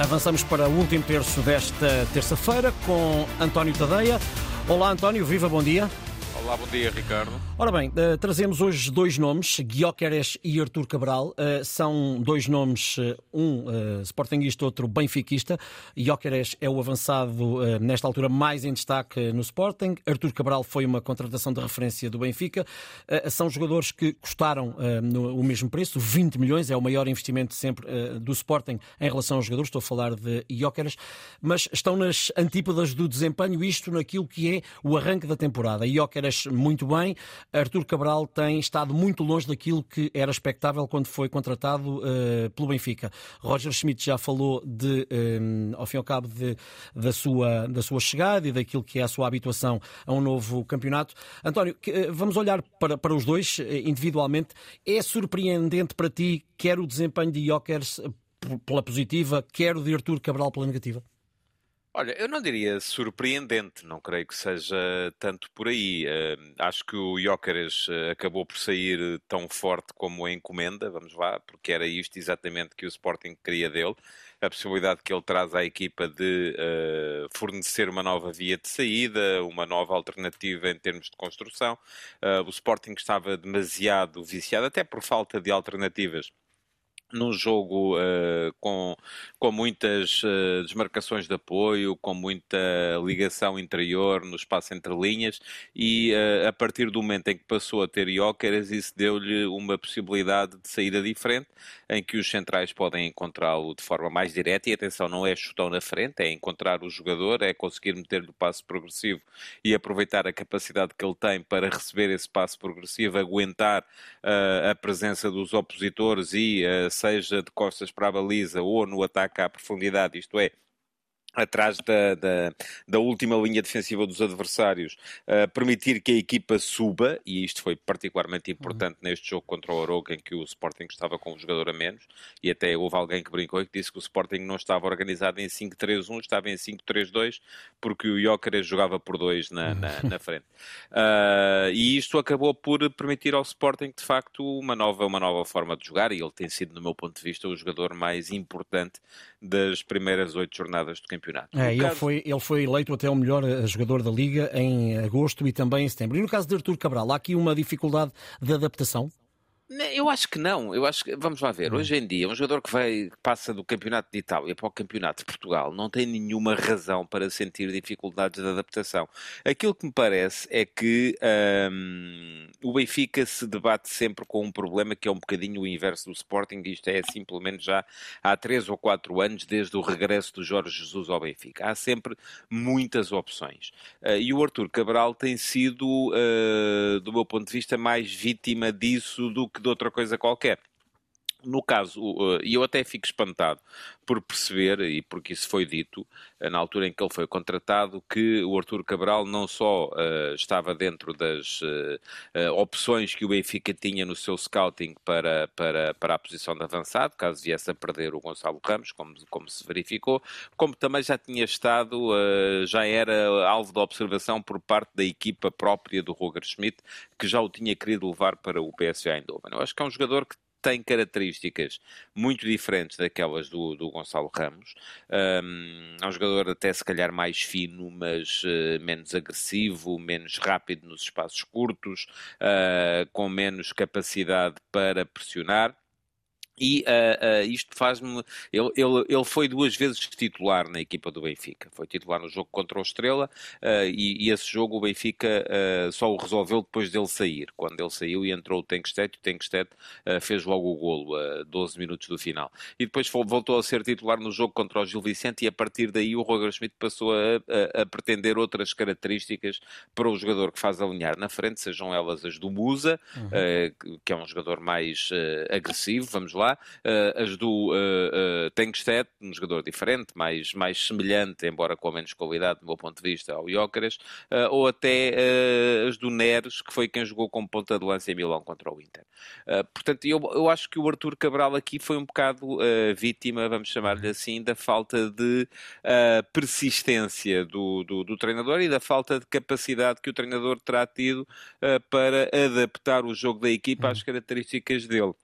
Avançamos para o último terço desta terça-feira com António Tadeia. Olá, António, viva, bom dia. Olá, bom dia, Ricardo. Ora bem, uh, trazemos hoje dois nomes, Guioqueres e Artur Cabral. Uh, são dois nomes, uh, um sportinguista, outro benfiquista. Guioqueres é o avançado, nesta altura, mais em destaque no Sporting. Artur Cabral foi uma contratação de referência do Benfica. são jogadores que custaram no, o mesmo preço, 20 milhões, é o maior investimento sempre do Sporting em relação aos jogadores. Estou a falar de Guioqueres, mas estão nas antípodas do desempenho, isto naquilo que é o arranque da temporada. Muito bem. Artur Cabral tem estado muito longe daquilo que era expectável quando foi contratado uh, pelo Benfica. Roger Schmidt já falou de, um, eh, ao fim e ao cabo de, da, sua, da sua chegada e daquilo que é a sua habituação a um novo campeonato. António, uh, vamos olhar para, para os dois individualmente. É surpreendente para ti quer o desempenho de Jokers pela positiva, quer o de Artur Cabral pela negativa? Olha, eu não diria surpreendente, não creio que seja tanto por aí. Uh, acho que o Jóqueres uh, acabou por sair tão forte como a encomenda, vamos lá, porque era isto exatamente que o Sporting queria dele. A possibilidade que ele traz à equipa de uh, fornecer uma nova via de saída, uma nova alternativa em termos de construção. o Sporting estava demasiado viciado, até por falta de alternativas num jogo uh, com, com muitas uh, desmarcações de apoio, com muita ligação interior no espaço entre linhas e uh, a partir do momento em que passou a ter Jóqueres, isso deu-lhe uma possibilidade de saída diferente, em que os centrais podem encontrá-lo de forma mais direta. E atenção, não é chutão na frente, é encontrar o jogador, é conseguir meter-lhe o passo progressivo e aproveitar a capacidade que ele tem para receber esse passo progressivo, aguentar a presença dos opositores e seja de costas para a baliza ou no ataque à profundidade, isto é, atrás da, da, da, última linha defensiva dos adversários, uh, permitir que a equipa suba, e isto foi particularmente importante uhum. neste jogo contra o Oroca, em que o Sporting estava com um jogador a menos, e até houve alguém que brincou e que disse que o Sporting não estava organizado em 5-3-1, estava em 5-3-2, porque o Jóqueres jogava por dois na, na, na frente. Uh, e isto acabou por permitir ao Sporting, de facto, uma nova, uma nova forma de jogar, e ele tem sido, no meu ponto de vista, o jogador mais importante das primeiras oito jornadas do campeonato campeonato. É, ele, caso... foi, ele foi eleito até o melhor eh, jogador da Liga em agosto e também em setembro. E no caso de Artur Cabral, há aqui uma dificuldade de adaptação? Eu acho que não. Eu acho que, vamos lá ver, hum. hoje em dia, um jogador que vai, passa do campeonato de Itália para o campeonato de Portugal não tem nenhuma razão para sentir dificuldades de adaptação. Aquilo que me parece é que hum, o Benfica se debate sempre com um problema que é um bocadinho o inverso do Sporting, isto é simplesmente já há três ou quatro anos, desde o regresso do Jorge Jesus ao Benfica. Há sempre muitas opções. Uh, e o Arthur Cabral tem sido, uh, do meu ponto de vista, mais vítima disso do que de outra coisa qualquer. No caso, e eu até fico espantado por perceber, e porque isso foi dito eh, na altura em que ele foi contratado, que o Arthur Cabral não só uh, estava dentro das uh, opções que o Benfica tinha no seu scouting para, para, para a posição de avançado, caso viesse a perder o Gonçalo Ramos, como, como se verificou, como também já tinha estado, já era alvo de observação por parte da equipa própria do Roger Schmidt, que já o tinha querido levar para o PSV Eindhoven. Eu acho que é um jogador que tem características muito diferentes daquelas do, do Gonçalo Ramos. Um, é um jogador até se calhar mais fino, mas uh, menos agressivo, menos rápido nos espaços curtos, uh, com menos capacidade para pressionar. E uh, uh, isto faz-me. Ele, ele, ele foi duas vezes titular na equipa do Benfica. Foi titular no jogo contra o Estrela uh, e, e, esse jogo o Benfica só o resolveu depois dele sair. Quando ele saiu e entrou o Tenkstedt, o Tenkstedt fez logo o golo a 12 minutos do final. E depois voltou a ser titular no jogo contra o Gil Vicente e a partir daí o Roger Schmidt passou a, a, a pretender outras características para o jogador que faz alinhar na frente, sejam elas as do Musa, uhum. que é um jogador mais agressivo, vamos lá, uh, as do uh, uh, Tenkstedt, um jogador diferente, mais, mais semelhante, embora com menos qualidade, do meu ponto de vista, ao uh, ou até as do Neres, que foi quem jogou como ponta de lança em Milão contra o Inter. portanto, eu, eu acho que o Arthur Cabral aqui foi um bocado vítima, vamos chamar-lhe assim, da falta de persistência do, do, do, treinador e da falta de capacidade que o treinador terá tido para adaptar o jogo da equipa às uhum. características dele.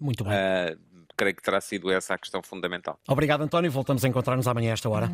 Muito bem. Uh, creio que terá sido essa a questão fundamental. Obrigado, António. Voltamos a encontrar-nos amanhã a esta hora.